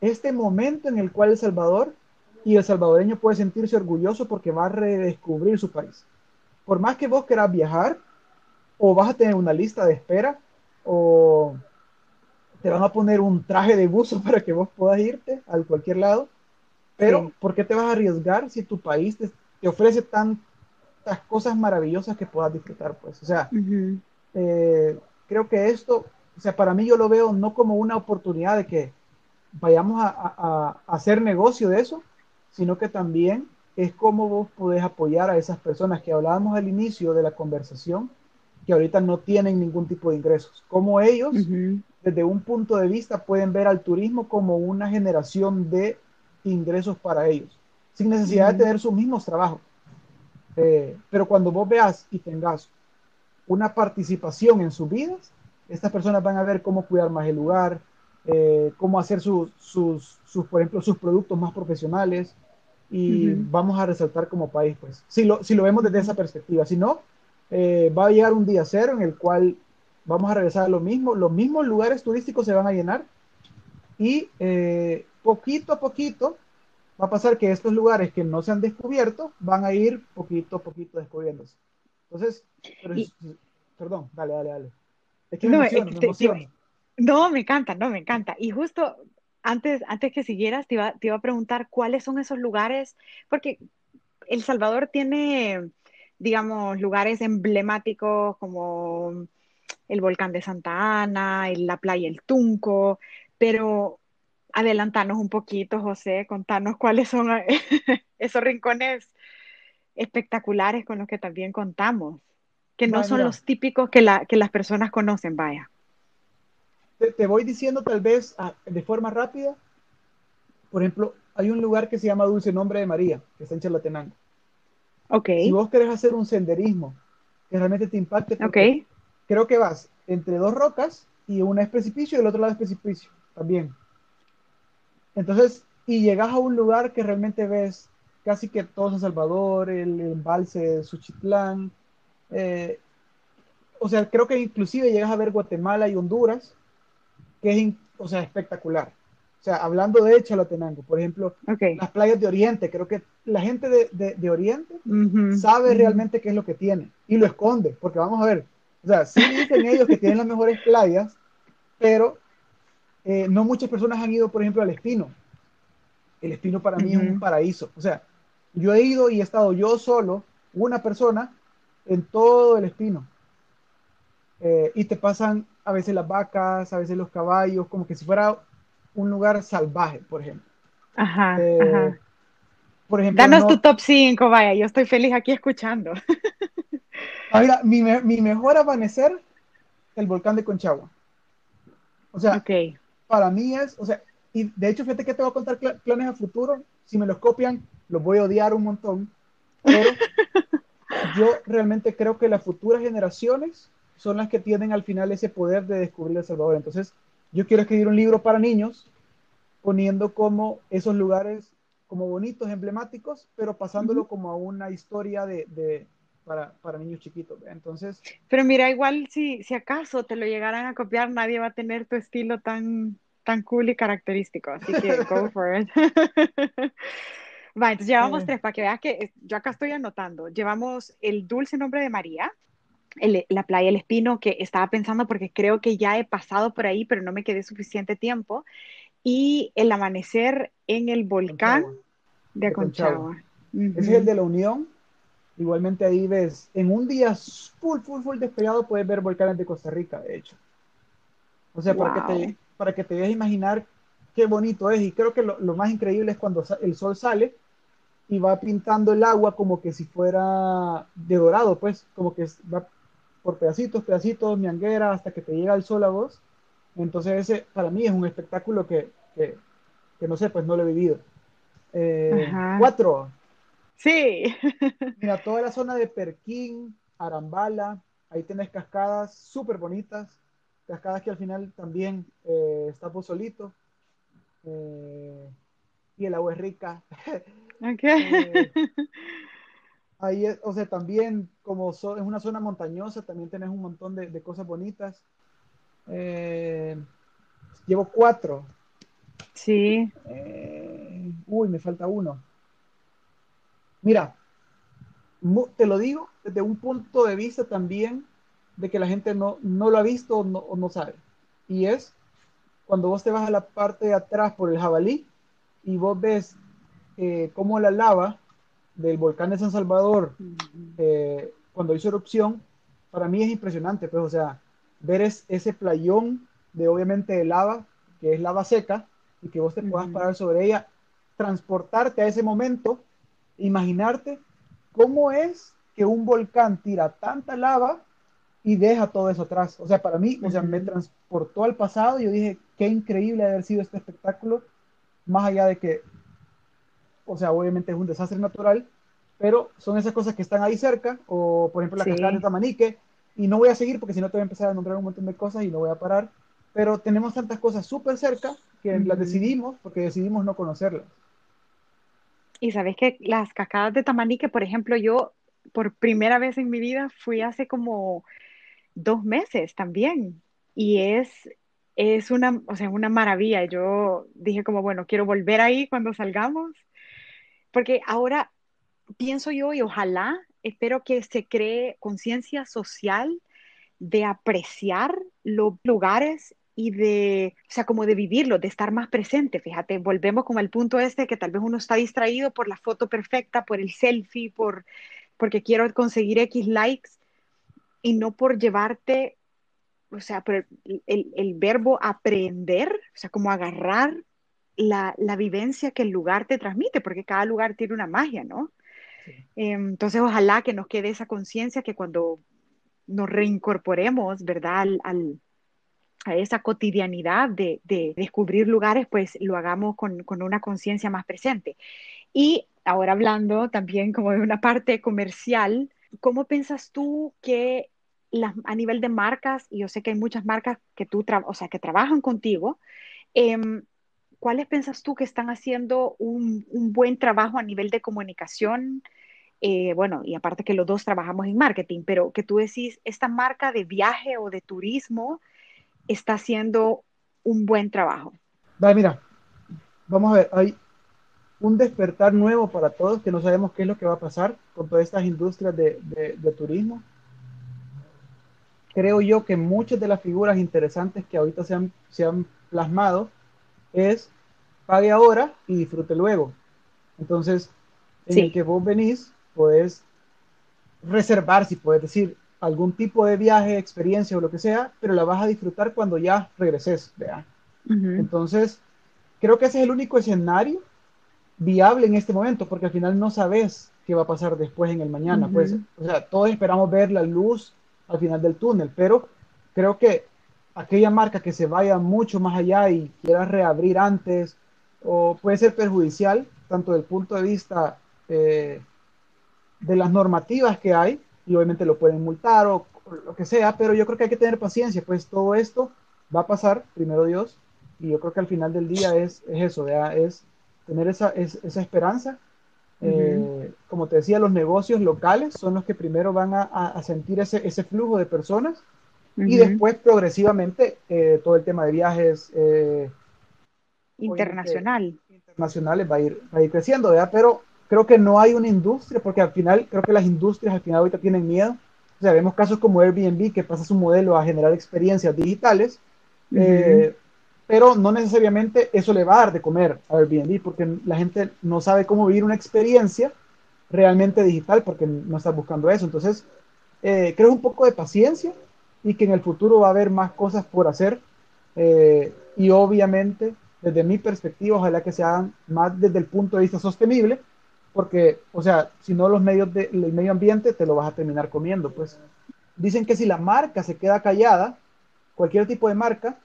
este momento en el cual El Salvador y el salvadoreño puede sentirse orgulloso porque va a redescubrir su país. Por más que vos querás viajar, o vas a tener una lista de espera, o te van a poner un traje de buzo para que vos puedas irte a cualquier lado. Pero, ¿por qué te vas a arriesgar si tu país te, ofrece tantas cosas maravillosas que puedas disfrutar? Pues, o sea, eh, creo que esto, o sea, para mí yo lo veo no como una oportunidad de que vayamos a, a hacer negocio de eso, sino que también es cómo vos podés apoyar a esas personas que hablábamos al inicio de la conversación, que ahorita no tienen ningún tipo de ingresos. Cómo ellos, desde un punto de vista, pueden ver al turismo como una generación de ingresos para ellos, sin necesidad de tener sus mismos trabajos. Eh, pero cuando vos veas y tengas una participación en sus vidas, estas personas van a ver cómo cuidar más el lugar, eh, cómo hacer sus, sus, por ejemplo, sus productos más profesionales, y vamos a resaltar como país, pues, si lo, si lo vemos desde esa perspectiva. Si no, eh, va a llegar un día cero en el cual vamos a regresar a lo mismo, los mismos lugares turísticos se van a llenar. Y eh, poquito a poquito va a pasar que estos lugares que no se han descubierto van a ir poquito a poquito descubriéndose. Entonces, perdón, dale, dale, dale. Es que me, me no, me encanta, no, me encanta. Y justo antes, antes que siguieras, te iba, te iba a preguntar cuáles son esos lugares, porque El Salvador tiene, digamos, lugares emblemáticos como el volcán de Santa Ana, la playa El Tunco, pero adelantanos un poquito, José, contanos cuáles son esos rincones espectaculares con los que también contamos, que no son los típicos que, la, que las personas conocen, vaya te, voy diciendo tal vez ah, de forma rápida. Por ejemplo, hay un lugar que se llama Dulce Nombre de María, que está en Chalatenango. Ok. Si vos querés hacer un senderismo que realmente te impacte, okay. creo que vas entre dos rocas y una es precipicio y el otro lado es precipicio también. Entonces, y llegas a un lugar que realmente ves casi que todo San Salvador, el, embalse de Suchitlán. Eh, o sea, creo que inclusive llegas a ver Guatemala y Honduras que es, o sea, espectacular. O sea, hablando de Chalatenango, por ejemplo, las playas de Oriente, creo que la gente de, de, Oriente sabe realmente qué es lo que tiene y lo esconde, porque vamos a ver, o sea, sí dicen ellos que tienen las mejores playas, pero eh, no muchas personas han ido, por ejemplo, al Espino. El Espino para mí es un paraíso. O sea, yo he ido y he estado yo solo, una persona, en todo el Espino. Eh, y te pasan a veces las vacas, a veces los caballos, como que si fuera un lugar salvaje, por ejemplo. Ajá, eh, Por ejemplo, Danos tu top 5, vaya, yo estoy feliz aquí escuchando. Ah, mi, mi, mejor amanecer, el volcán de Conchagua. O sea, para mí es, o sea, y de hecho, fíjate que te voy a contar planes a futuro. Si me los copian, los voy a odiar un montón. Pero yo realmente creo que las futuras generaciones son las que tienen al final ese poder de descubrir El Salvador. Entonces, yo quiero escribir un libro para niños, poniendo como esos lugares como bonitos, emblemáticos, pero pasándolo como a una historia de, para, para, niños chiquitos. Entonces. Pero mira, igual si, si acaso te lo llegaran a copiar, nadie va a tener tu estilo tan, tan cool y característico. Así que go for it. va, entonces llevamos tres para que veas que yo acá estoy anotando. Llevamos el dulce nombre de María, la playa El Espino, que estaba pensando porque creo que ya he pasado por ahí, pero no me quedé suficiente tiempo, y el amanecer en el volcán de Aconchagua. Ese es el de la Unión. Igualmente ahí ves, en un día full, full, full despegado puedes ver volcanes de Costa Rica, de hecho. O sea, para, que te, para que te veas imaginar qué bonito es. Y creo que lo, lo más increíble es cuando el sol sale y va pintando el agua como que si fuera de dorado, pues, como que va por pedacitos, pedacitos, mianguera, hasta que te llega el sol a vos. Entonces ese para mí es un espectáculo que, que, no sé, pues no lo he vivido. Eh, cuatro. Sí. Mira, toda la zona de Perquín, Arambala, ahí tenés cascadas súper bonitas, cascadas que al final también eh, está solito. Eh, y el agua es rica. Okay. Ahí, o sea, también como es una zona montañosa, también tenés un montón de, cosas bonitas. Eh, llevo cuatro. Sí. Eh, uy, me falta uno. Mira, te lo digo desde un punto de vista también de que la gente no, no lo ha visto o no, o no sabe. Y es cuando vos te vas a la parte de atrás por el jabalí y vos ves eh, cómo la lava del volcán de San Salvador, eh, cuando hizo erupción, para mí es impresionante, pues, o sea, ver ese playón de obviamente de lava, que es lava seca, y que vos te puedas parar sobre ella, transportarte a ese momento, imaginarte cómo es que un volcán tira tanta lava y deja todo eso atrás. O sea, para mí, o sea, me transportó al pasado y yo dije, qué increíble haber sido este espectáculo, más allá de que, o sea, obviamente es un desastre natural, pero son esas cosas que están ahí cerca, o por ejemplo la cascada de Tamanique, y no voy a seguir porque si no te voy a empezar a nombrar un montón de cosas y no voy a parar, pero tenemos tantas cosas súper cerca que las decidimos porque decidimos no conocerlas. Y sabes que las cascadas de Tamanique, por ejemplo, yo por primera vez en mi vida fui hace como dos meses también. Y es, es una, o sea, una maravilla. Yo dije como, bueno, quiero volver ahí cuando salgamos. Porque ahora pienso yo y ojalá, espero que se cree conciencia social de apreciar los lugares y de, o sea, como de vivirlo, de estar más presente. Fíjate, volvemos como al punto este que tal vez uno está distraído por la foto perfecta, por el selfie, por, porque quiero conseguir X likes y no por llevarte, o sea, por el, el, verbo aprender, o sea, como agarrar la, la, vivencia que el lugar te transmite, porque cada lugar tiene una magia, ¿no? Em, entonces, ojalá que nos quede esa conciencia que cuando nos reincorporemos, ¿verdad? al, a esa cotidianidad de, descubrir lugares, pues lo hagamos con, una conciencia más presente. Y ahora hablando también como de una parte comercial, ¿cómo piensas tú que a nivel de marcas, y yo sé que hay muchas marcas que tú, o sea, que trabajan contigo, em, ¿cuáles piensas tú que están haciendo un, buen trabajo a nivel de comunicación? Eh, bueno, y aparte que los dos trabajamos en marketing, pero que tú decís, esta marca de viaje o de turismo, está haciendo un buen trabajo. mira, vamos a ver, hay un despertar nuevo para todos que no sabemos qué es lo que va a pasar con todas estas industrias de, turismo. Creo yo que muchas de las figuras interesantes que ahorita se han, se han plasmado es pague ahora y disfrute luego. Entonces, en el que vos venís, puedes reservar, si puedes decir, algún tipo de viaje, experiencia o lo que sea, pero la vas a disfrutar cuando ya regreses, ¿vea? Entonces, creo que ese es el único escenario viable en este momento, porque al final no sabes qué va a pasar después en el mañana. Pues, o sea, todos esperamos ver la luz al final del túnel, pero creo que aquella marca que se vaya mucho más allá y quiera reabrir antes, o puede ser perjudicial, tanto desde el punto de vista eh, de las normativas que hay, y obviamente lo pueden multar o, lo que sea, pero yo creo que hay que tener paciencia, pues todo esto va a pasar, primero Dios, y yo creo que al final del día es, es eso, es tener esa, esa esperanza. Eh, como te decía, los negocios locales son los que primero van a, a sentir ese, ese, flujo de personas y después progresivamente eh, todo el tema de viajes eh, internacional. internacionales va a ir, va a ir creciendo, ¿verdad? Pero creo que no hay una industria, porque al final, creo que las industrias al final ahorita tienen miedo. O sea, vemos casos como Airbnb que pasa su modelo a generar experiencias digitales, eh, pero no necesariamente eso le va a dar de comer a Airbnb, porque la gente no sabe cómo vivir una experiencia realmente digital, porque no está buscando eso. Entonces, eh, creo un poco de paciencia y que en el futuro va a haber más cosas por hacer. Eh, y obviamente, desde mi perspectiva, ojalá que se hagan más desde el punto de vista sostenible, porque, o sea, si no los medios del medio ambiente te lo vas a terminar comiendo, pues. Dicen que si la marca se queda callada, cualquier tipo de marca,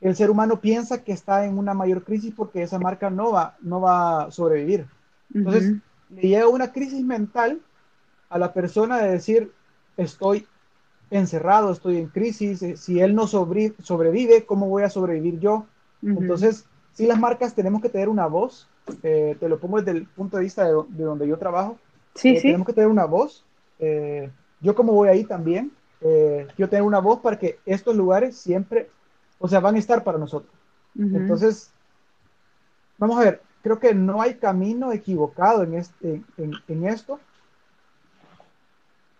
el ser humano piensa que está en una mayor crisis porque esa marca no va, no va a sobrevivir. Entonces, le llega una crisis mental a la persona de decir, estoy encerrado, estoy en crisis, eh, si él no sobrevive, ¿cómo voy a sobrevivir yo? Entonces, si las marcas tenemos que tener una voz eh, te lo pongo desde el punto de vista de, donde yo trabajo. Sí, eh, sí. Tenemos que tener una voz. Eh, yo como voy ahí también, yo tengo una voz para que estos lugares siempre, o sea, van a estar para nosotros. Entonces, vamos a ver, creo que no hay camino equivocado en, este, en, esto.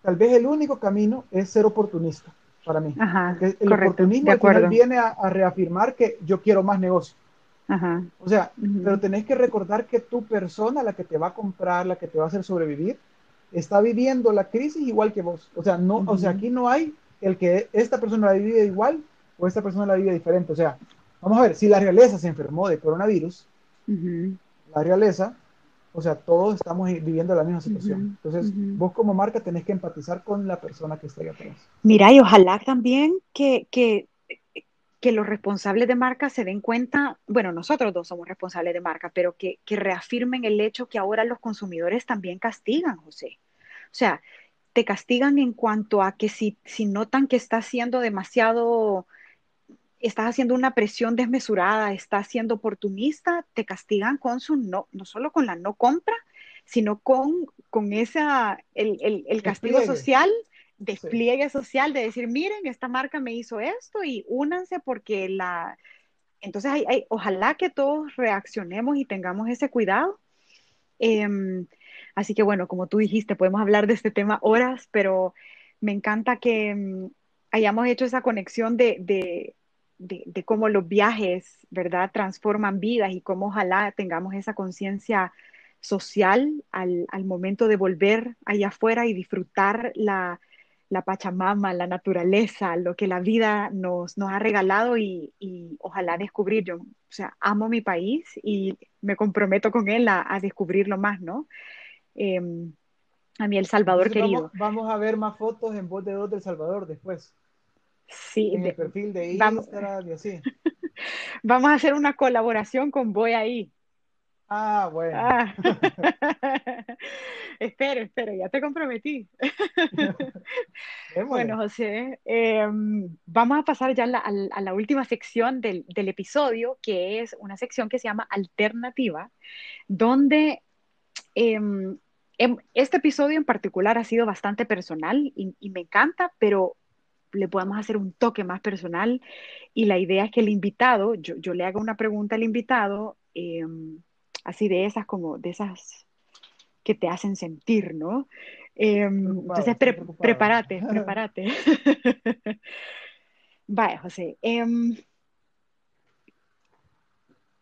Tal vez el único camino es ser oportunista. para mí. Ajá, el correcto, oportunismo de acuerdo. viene a, a reafirmar que yo quiero más negocio. Ajá, O sea, pero tenés que recordar que tu persona, la que te va a comprar, la que te va a hacer sobrevivir, está viviendo la crisis igual que vos. O sea, no, o sea, aquí no hay el que esta persona la vive igual o esta persona la vive diferente. O sea, vamos a ver, si la realeza se enfermó de coronavirus, la realeza, o sea, todos estamos viviendo la misma situación. Entonces, vos como marca tenés que empatizar con la persona que está ahí atrás. Mira, y ojalá también que, que, que los responsables de marca se den cuenta, bueno, nosotros dos somos responsables de marca, pero que, que reafirmen el hecho que ahora los consumidores también castigan, José. O sea, te castigan en cuanto a que si, si notan que estás siendo demasiado, estás haciendo una presión desmesurada, estás siendo oportunista, te castigan con su no, no solo con la no compra, sino con, con esa, el, el, el castigo social, despliegue social de decir, miren, esta marca me hizo esto y únanse porque la... Entonces, ojalá que todos reaccionemos y tengamos ese cuidado. Em, así que bueno, como tú dijiste, podemos hablar de este tema horas, pero me encanta que em, hayamos hecho esa conexión de, de, de, de cómo los viajes, ¿verdad?, transforman vidas y cómo ojalá tengamos esa conciencia social al, al momento de volver allá afuera y disfrutar la, la Pachamama, la naturaleza, lo que la vida nos, nos ha regalado y, y ojalá descubrir. Yo, o sea, amo mi país y me comprometo con él a, a descubrirlo más, ¿no? Eh, a mí El Salvador Entonces, querido. Vamos, vamos, a ver más fotos en voz de dos del Salvador después. Sí, En de, el perfil de vamos, Instagram y así. vamos a hacer una colaboración con Voy ahí. Ah, bueno. Ah. espero, espero, ya te comprometí. bueno, José, eh, vamos a pasar ya a la, a la última sección del, del, episodio, que es una sección que se llama Alternativa, donde eh, este episodio en particular ha sido bastante personal y, y me encanta, pero le podemos hacer un toque más personal y la idea es que el invitado, yo, yo le haga una pregunta al invitado, eh, así de esas como de esas que te hacen sentir, ¿no? Eh, entonces, pre prepárate, prepárate. Vaya, José. Eh,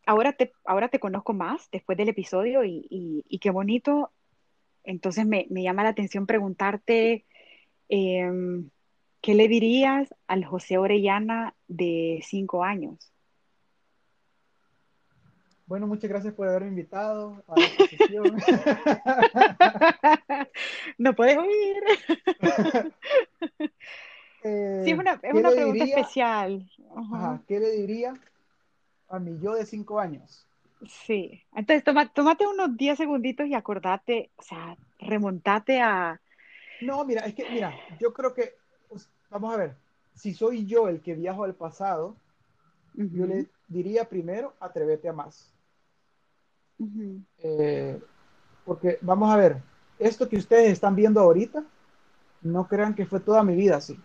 ahora, te, ahora te conozco más después del episodio y, y, y qué bonito. Entonces me, me, llama la atención preguntarte, eh, ¿qué le dirías al José Orellana de cinco años? Bueno, muchas gracias por haberme invitado a esta sesión. no puedes oír. eh, sí, es una, es una pregunta diría, especial. Ajá, ¿Qué le diría a mi yo de cinco años? Sí, entonces toma, tómate unos 10 segunditos y acordate, o sea, remontate a... No, mira, es que, mira, yo creo que, pues, vamos a ver, si soy yo el que viajo al pasado, uh -huh. yo le diría primero, atrévete a más. Uh -huh. eh, porque vamos a ver, esto que ustedes están viendo ahorita, no crean que fue toda mi vida así.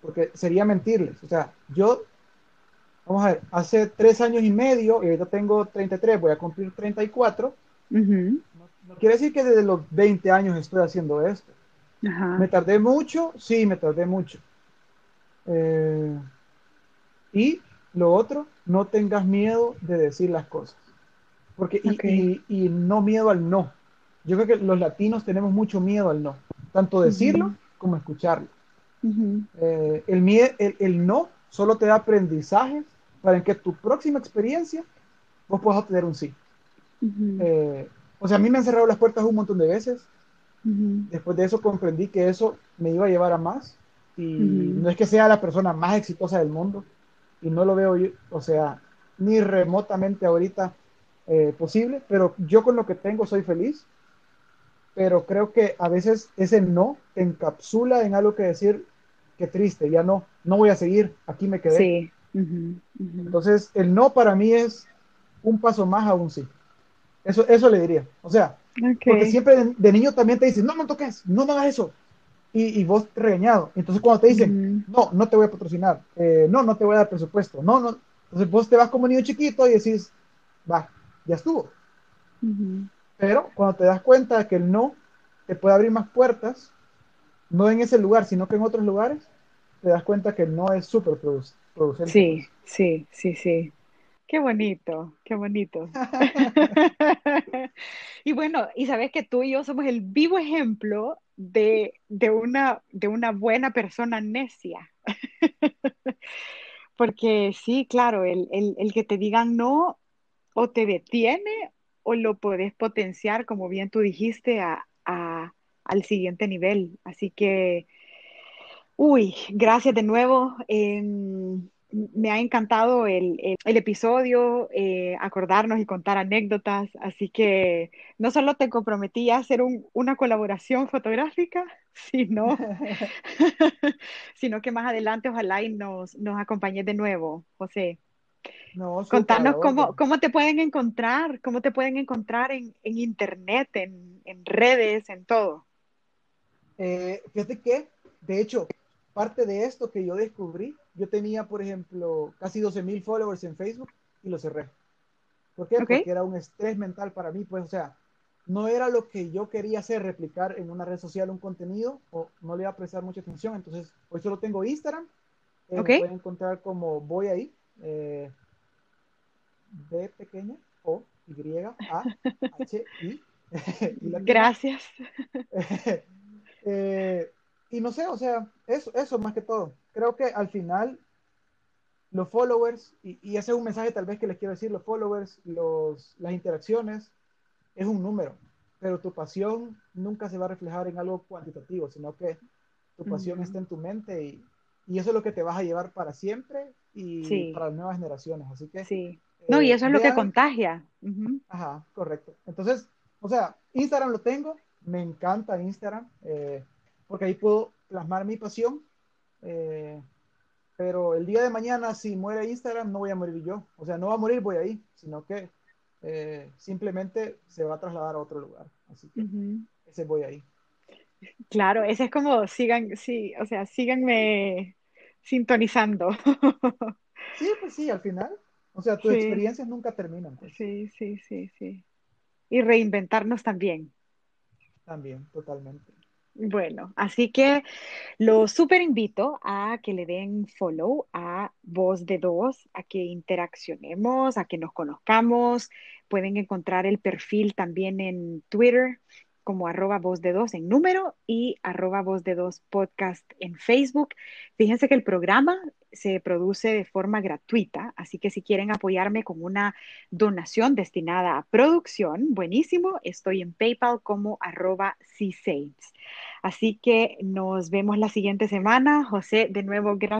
Porque sería mentirles. O sea, yo, vamos a ver, hace tres años y medio, y ahorita tengo 33, voy a cumplir 34. Uh -huh. no, no, quiere decir que desde los 20 años estoy haciendo esto. Uh -huh. ¿Me tardé mucho? Sí, me tardé mucho. Eh, y lo otro, no tengas miedo de decir las cosas. Porque, okay. y, no miedo al no. Yo creo que los latinos tenemos mucho miedo al no. Tanto decirlo uh -huh. como escucharlo. Uh -huh. eh, el, el, el, no solo te da aprendizajes para que tu próxima experiencia vos puedas obtener un sí. Uh -huh. eh, o sea, a mí me han cerrado las puertas un montón de veces. Después de eso comprendí que eso me iba a llevar a más. Y no es que sea la persona más exitosa del mundo. Y no lo veo yo, o sea, ni remotamente ahorita eh, posible, pero yo con lo que tengo soy feliz, pero creo que a veces ese no te encapsula en algo que decir, qué triste, ya no, no voy a seguir, aquí me quedé. Sí. Uh -huh. Uh -huh. Entonces, el no para mí es un paso más a un sí. Eso, eso le diría. O sea, okay. porque siempre de, de, niño también te dicen, no me toques, no me hagas eso. Y, y vos regañado. Entonces, cuando te dicen, Uh -huh. no, no te voy a patrocinar, eh, no, no te voy a dar presupuesto, no, no. Entonces, vos te vas como niño chiquito y decís, va, ya estuvo. Uh -huh. Pero cuando te das cuenta de que el no te puede abrir más puertas, no en ese lugar, sino que en otros lugares, te das cuenta que no es súper producente. Sí, sí, sí, sí. Qué bonito, qué bonito. y bueno, y sabes que tú y yo somos el vivo ejemplo de, de, una, de una buena persona necia. Porque sí, claro, el, el, el, que te digan no o te detiene o lo puedes potenciar, como bien tú dijiste, a, a, al siguiente nivel. Así que, uy, gracias de nuevo. Eh, me ha encantado el, el, episodio, eh, acordarnos y contar anécdotas, así que no solo te comprometí a hacer un, una colaboración fotográfica, sino, sino que más adelante ojalá y nos, nos acompañes de nuevo, José. No, Contanos cómo, cómo te pueden encontrar, cómo te pueden encontrar en, en internet, en, en, redes, en todo. Eh, fíjate que, de hecho, parte de esto que yo descubrí, yo tenía, por ejemplo, casi 12 mil followers en Facebook y lo cerré. ¿Por qué? Porque era un estrés mental para mí, pues, o sea, no era lo que yo quería hacer, replicar en una red social un contenido, o no le iba a prestar mucha atención. Entonces, hoy solo tengo Instagram. Eh, pueden encontrar como voy ahí. Eh, B pequeña O Y A H I. Gracias. eh, y no sé, o sea, eso, eso más que todo. Creo que al final los followers, y, y, ese es un mensaje tal vez que les quiero decir, los followers, los, las interacciones, es un número, pero tu pasión nunca se va a reflejar en algo cuantitativo, sino que tu pasión está en tu mente y, y, eso es lo que te vas a llevar para siempre y para las nuevas generaciones. Así que... Sí. No, y eso es lo que contagia. Ajá, correcto. Entonces, o sea, Instagram lo tengo, me encanta Instagram. Eh, porque ahí puedo plasmar mi pasión. Eh, pero el día de mañana, si muere Instagram, no voy a morir yo. O sea, no va a morir, voy ahí, sino que eh, simplemente se va a trasladar a otro lugar. Así que ese voy ahí. Claro, ese es como sigan, sí, o sea, síganme sintonizando. Sí, pues sí, al final. O sea, tus experiencias nunca terminan. Pues. Sí, sí, sí, sí. Y reinventarnos también. También, totalmente. Bueno, así que lo súper invito a que le den follow a Voz de Dos, a que interaccionemos, a que nos conozcamos. Pueden encontrar el perfil también en Twitter como arroba voz de dos en número y arroba voz de dos podcast en Facebook. Fíjense que el programa se produce de forma gratuita, así que si quieren apoyarme con una donación destinada a producción, buenísimo, estoy en PayPal como arroba Así que nos vemos la siguiente semana. José, de nuevo, gracias.